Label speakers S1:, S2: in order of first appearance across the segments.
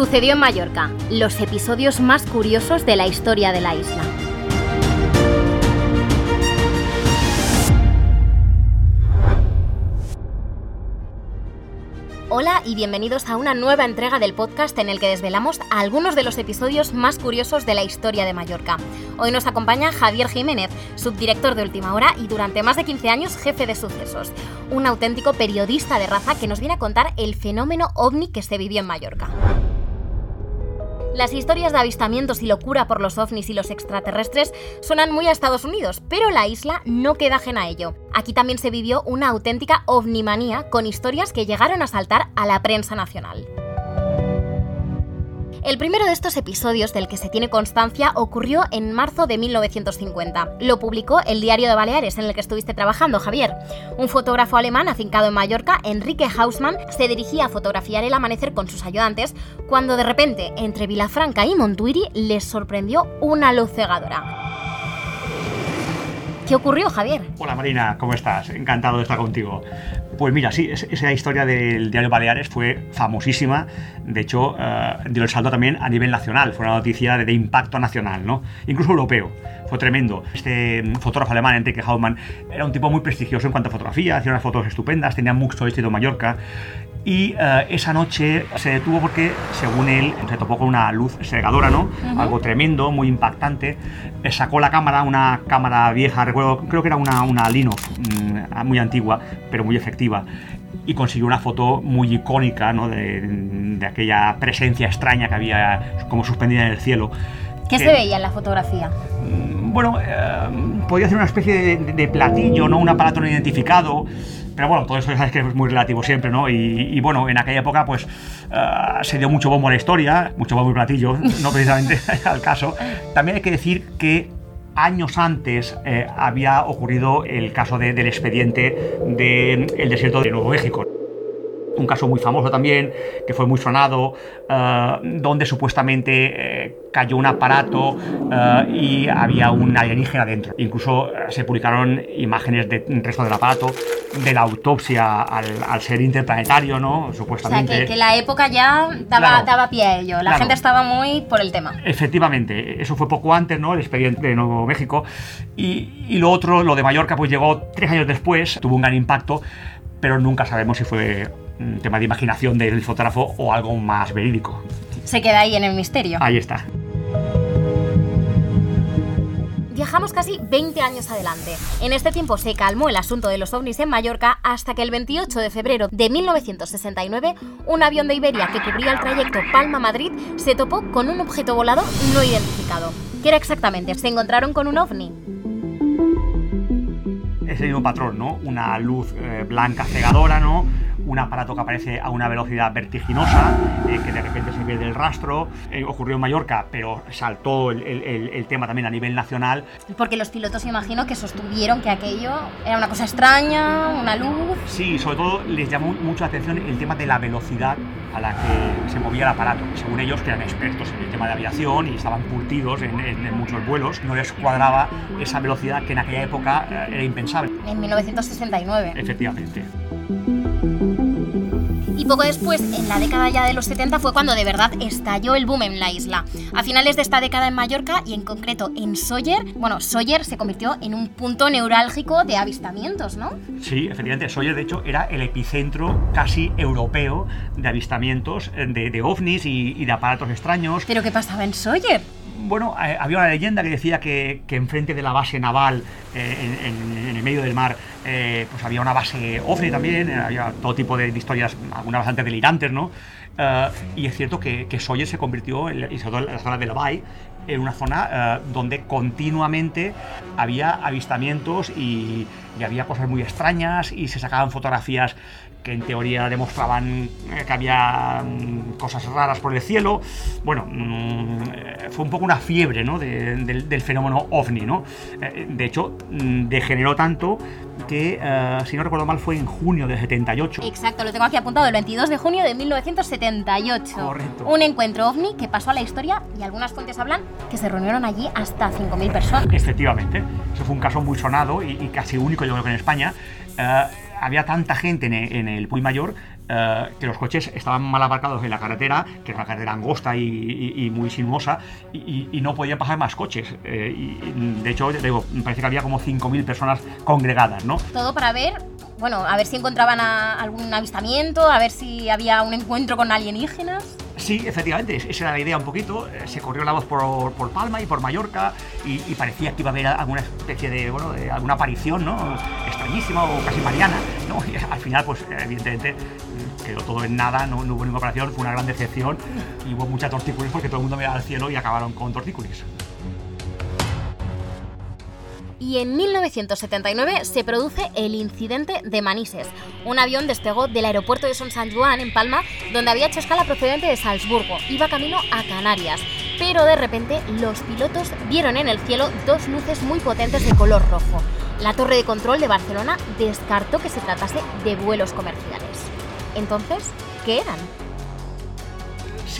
S1: Sucedió en Mallorca, los episodios más curiosos de la historia de la isla. Hola y bienvenidos a una nueva entrega del podcast en el que desvelamos algunos de los episodios más curiosos de la historia de Mallorca. Hoy nos acompaña Javier Jiménez, subdirector de Última Hora y durante más de 15 años jefe de sucesos, un auténtico periodista de raza que nos viene a contar el fenómeno ovni que se vivió en Mallorca. Las historias de avistamientos y locura por los ovnis y los extraterrestres suenan muy a Estados Unidos, pero la isla no queda ajena a ello. Aquí también se vivió una auténtica ovnimanía con historias que llegaron a saltar a la prensa nacional. El primero de estos episodios del que se tiene constancia ocurrió en marzo de 1950. Lo publicó el Diario de Baleares en el que estuviste trabajando, Javier. Un fotógrafo alemán afincado en Mallorca, Enrique Hausmann, se dirigía a fotografiar el amanecer con sus ayudantes cuando de repente, entre Vilafranca y Montuiri, les sorprendió una luz cegadora. ¿Qué ocurrió, Javier?
S2: Hola Marina, ¿cómo estás? Encantado de estar contigo. Pues mira, sí, esa historia del diario Baleares fue famosísima. De hecho, uh, dio el salto también a nivel nacional. Fue una noticia de, de, impacto nacional, ¿no? Incluso europeo. Fue tremendo. Este fotógrafo alemán, Enrique Hauptmann, era un tipo muy prestigioso en cuanto a fotografía. Hacía unas fotos estupendas, tenía mucho éxito en Mallorca. Y uh, esa noche se detuvo porque, según él, se topó con una luz segadora, ¿no? Uh -huh. Algo tremendo, muy impactante. Sacó la cámara, una cámara vieja, recuerdo, creo que era una, una Lino, mmm, muy antigua, pero muy efectiva. Y consiguió una foto muy icónica, ¿no? De, de aquella presencia extraña que había como suspendida en el cielo.
S1: ¿Qué que, se veía en la fotografía?
S2: Bueno, eh, podía ser una especie de, de, platillo, ¿no? Un aparato no identificado. Pero bueno, todo eso sabes que es muy relativo siempre, ¿no? Y, y bueno, en aquella época, pues uh, se dio mucho bombo a la historia, mucho bombo y platillo, no precisamente al caso. También hay que decir que años antes eh, había ocurrido el caso de, del expediente del de desierto de Nuevo México un caso muy famoso también, que fue muy sonado, uh, donde supuestamente eh, cayó un aparato uh, y había un alienígena dentro. Incluso se publicaron imágenes del resto del aparato, de la autopsia al, al, ser interplanetario, ¿no? Supuestamente.
S1: O sea, que, que la época ya daba, claro, daba pie a ello, la claro. gente estaba muy por el tema.
S2: Efectivamente, eso fue poco antes, ¿no? El expediente de Nuevo México. Y, y lo otro, lo de Mallorca, pues llegó tres años después, tuvo un gran impacto, pero nunca sabemos si fue un tema de imaginación del fotógrafo o algo más verídico.
S1: Se queda ahí en el misterio.
S2: Ahí está.
S1: Viajamos casi 20 años adelante. En este tiempo se calmó el asunto de los ovnis en Mallorca hasta que el 28 de febrero de 1969 un avión de Iberia que cubría el trayecto Palma-Madrid se topó con un objeto volado no identificado. ¿Qué era exactamente? Se encontraron con un ovni
S2: ese mismo patrón, ¿no? Una luz eh, blanca cegadora, ¿no? Un aparato que aparece a una velocidad vertiginosa, eh, que de repente se pierde el rastro. Eh, ocurrió en Mallorca, pero saltó el, el, el, tema también a nivel nacional.
S1: Porque los pilotos, imagino, que sostuvieron que aquello era una cosa extraña, una luz.
S2: Sí, sobre todo les llamó mucho la atención el tema de la velocidad a la que se movía el aparato. Según ellos, que eran expertos en el tema de aviación y estaban curtidos en, en, en muchos vuelos, no les cuadraba esa velocidad que en aquella época era impensable.
S1: En 1969.
S2: Efectivamente.
S1: Poco después, en la década ya de los 70, fue cuando de verdad estalló el boom en la isla. A finales de esta década en Mallorca y en concreto en Sóller, bueno, Sóller se convirtió en un punto neurálgico de avistamientos, ¿no?
S2: Sí, efectivamente, Sóller de hecho era el epicentro casi europeo de avistamientos de, de ovnis y, y de aparatos extraños.
S1: ¿Pero qué pasaba en Sóller?
S2: Bueno, eh, había una leyenda que decía que, que enfrente de la base naval, eh, en, el medio del mar, eh, pues había una base OVNI también, había todo tipo de, historias, algunas bastante delirantes, ¿no? Y es cierto que, que se convirtió, y sobre todo en la zona de la Bay, en una zona donde continuamente había avistamientos y, y, había cosas muy extrañas y se sacaban fotografías que en teoría demostraban que había mm, cosas raras por el cielo. Bueno, mm, fue un poco una fiebre ¿no? de, de, del fenómeno ovni. ¿no? Eh, de hecho, mm, degeneró tanto que, uh, si no recuerdo mal, fue en junio del 78.
S1: Exacto, lo tengo aquí apuntado, el 22 de junio de 1978.
S2: Correcto.
S1: Un encuentro ovni que pasó a la historia y algunas fuentes hablan que se reunieron allí hasta 5.000 personas.
S2: Efectivamente, eso fue un caso muy sonado y, y casi único, yo creo que en España. Uh, había tanta gente en el, Puy Mayor eh, que los coches estaban mal aparcados en la carretera, que era una carretera angosta y, muy sinuosa, y, no podían pasar más coches. Eh, y, de hecho, digo, me parece que había como 5.000 personas congregadas, ¿no?
S1: Todo para ver bueno, a ver si encontraban algún avistamiento, a ver si había un encuentro con alienígenas.
S2: Sí, efectivamente, esa era la idea un poquito. Eh, se corrió la voz por, por Palma y por Mallorca y, parecía que iba a haber alguna especie de, bueno, de alguna aparición, ¿no? Extrañísima o casi mariana, al final, pues evidentemente quedó todo en nada, no, hubo ninguna operación, fue una gran decepción y hubo mucha tortícolis porque todo el mundo miraba al cielo y acabaron con tortícolis
S1: y en 1979 se produce el incidente de Manises. Un avión despegó del aeropuerto de Son San Juan, en Palma, donde había hecho escala procedente de Salzburgo. Iba camino a Canarias. Pero de repente los pilotos vieron en el cielo dos luces muy potentes de color rojo. La torre de control de Barcelona descartó que se tratase de vuelos comerciales. Entonces, ¿qué eran?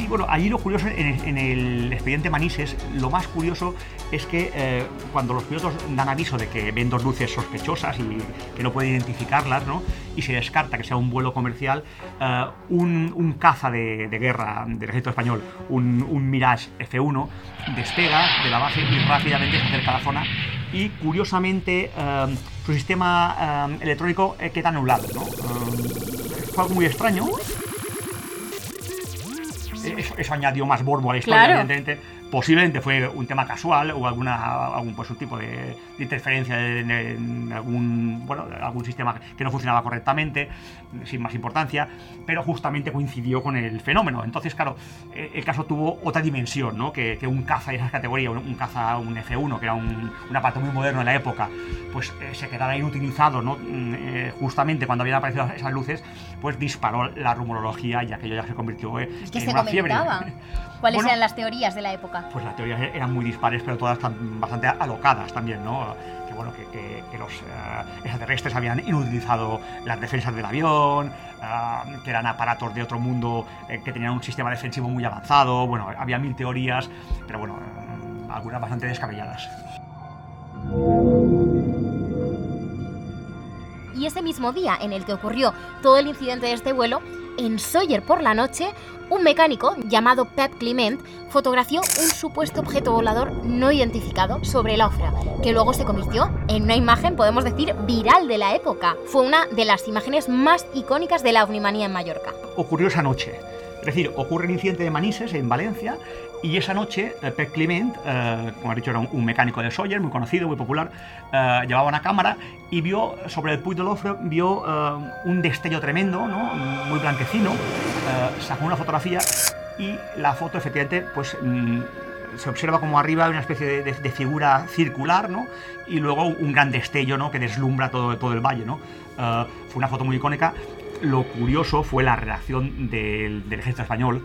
S2: Sí, bueno, allí lo curioso en el, expediente Manises, lo más curioso es que eh, cuando los pilotos dan aviso de que ven dos luces sospechosas y que no pueden identificarlas, ¿no? y se descarta que sea un vuelo comercial, eh, un, caza de, guerra del ejército español, un, Mirage F1, despega de la base y rápidamente se acerca a la zona y curiosamente eh, su sistema electrónico queda anulado. ¿no? fue algo muy extraño eso, añadió más borbo a la historia, evidentemente Posiblemente fue un tema casual o alguna, algún pues, un tipo de, interferencia en, algún, bueno, algún sistema que no funcionaba correctamente, sin más importancia, pero justamente coincidió con el fenómeno. Entonces, claro, eh, el caso tuvo otra dimensión, ¿no? que, un caza de esas categorías, un, caza, un F1, que era un, aparato muy moderno en la época, pues eh, se quedara inutilizado ¿no? Mm, eh, justamente cuando habían aparecido esas luces, pues disparó la rumorología y aquello ya se convirtió en una fiebre.
S1: ¿Cuáles eran las teorías de la época?
S2: Pues las teorías eran muy dispares, pero todas están bastante alocadas también, ¿no? Que bueno, que, los eh, extraterrestres habían inutilizado las defensas del avión, eh, que eran aparatos de otro mundo eh, que tenían un sistema defensivo muy avanzado. Bueno, había mil teorías, pero bueno, algunas bastante descabelladas.
S1: Y ese mismo día en el que ocurrió todo el incidente de este vuelo, en Sawyer por la noche, un mecánico llamado Pep Clement fotografió un supuesto objeto volador no identificado sobre el Ofra, que luego se convirtió en una imagen, podemos decir, viral de la época. Fue una de las imágenes más icónicas de la ovnimanía en Mallorca.
S2: Ocurrió esa noche. Es decir, ocurre el incidente de Manises en Valencia y esa noche eh, Pep Clement, eh, como ha dicho, era un, mecánico de Sawyer, muy conocido, muy popular, eh, llevaba una cámara y vio sobre el Puy de Lofre, vio un destello tremendo, ¿no? muy blanquecino, sacó una fotografía y la foto efectivamente pues mm, se observa como arriba una especie de, figura circular, ¿no? Y luego un gran destello, ¿no? Que deslumbra todo, todo el valle, ¿no? fue una foto muy icónica lo curioso fue la reacción del, ejército español,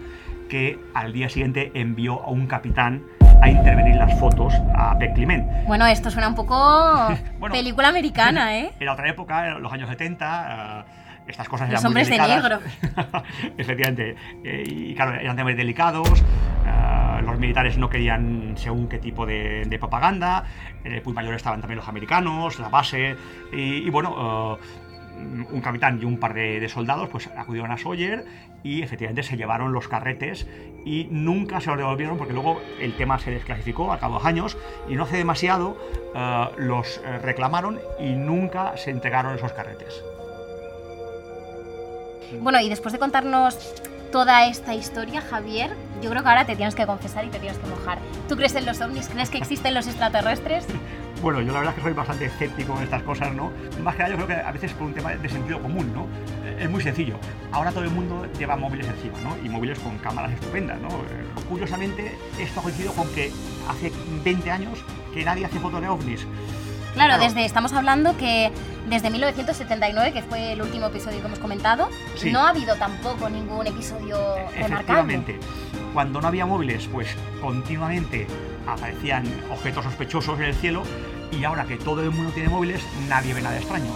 S2: que al día siguiente envió a un capitán a intervenir las fotos a Peck Clement.
S1: Bueno, esto suena un poco película americana, ¿eh?
S2: Era otra época, en los años 70. Eh, estas cosas eran
S1: los hombres
S2: de
S1: negro.
S2: Efectivamente. Eh, y claro, eran temas delicados. Eh, los militares no querían según qué tipo de, propaganda. En el Puy Mayor estaban también los americanos, la base. Y, bueno, un capitán y un par de, soldados pues acudieron a Sawyer y efectivamente se llevaron los carretes y nunca se los devolvieron porque luego el tema se desclasificó a cabo de años y no hace demasiado eh, los eh, reclamaron y nunca se entregaron esos carretes.
S1: Bueno, y después de contarnos toda esta historia, Javier, yo creo que ahora te tienes que confesar y te tienes que mojar. ¿Tú crees en los ovnis? ¿Crees que existen los extraterrestres?
S2: Bueno, yo la verdad es que soy bastante escéptico en estas cosas, ¿no? Más que nada yo creo que a veces por un tema de sentido común, ¿no? Eh, es muy sencillo. Ahora todo el mundo lleva móviles encima, ¿no? Y móviles con cámaras estupendas, ¿no? Eh, curiosamente, esto ha coincidido con que hace 20 años que nadie hace fotos de ovnis.
S1: Claro, desde estamos hablando que desde 1979, que fue el último episodio que hemos comentado, no ha habido tampoco ningún episodio
S2: e-, Efectivamente. Cuando no había móviles, pues continuamente aparecían objetos sospechosos en el cielo y ahora que todo el mundo tiene móviles, nadie ve nada extraño.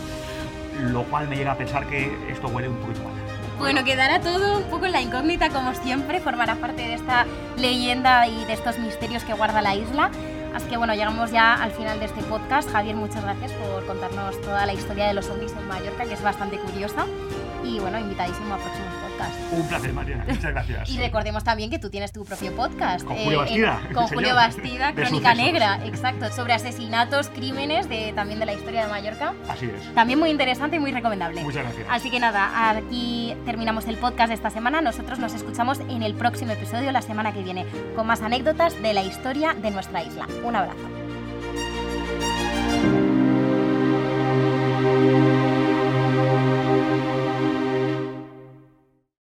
S2: Lo cual me llega a pensar que esto huele un poquito mal.
S1: Bueno, quedará todo un poco en la incógnita como siempre, formará parte de esta leyenda y de estos misterios que guarda la isla. Así que bueno, llegamos ya al final de este podcast. Javier, muchas gracias por contarnos toda la historia de los ovnis en Mallorca, que es bastante curiosa. Y bueno, invitadísimo a próximos
S2: Un placer, Mariana. Muchas gracias.
S1: Y recordemos también que tú tienes tu propio podcast.
S2: Con Julio Bastida,
S1: con
S2: sí,
S1: Julio. Bastida, Crónica. Negra, exacto, sobre asesinatos, crímenes, de, también de la historia de Mallorca.
S2: Así es.
S1: También muy interesante y muy recomendable.
S2: Muchas gracias.
S1: Así que nada, aquí terminamos el podcast de esta semana. Nosotros nos escuchamos en el próximo episodio la semana que viene con más anécdotas de la historia de nuestra isla. Un abrazo.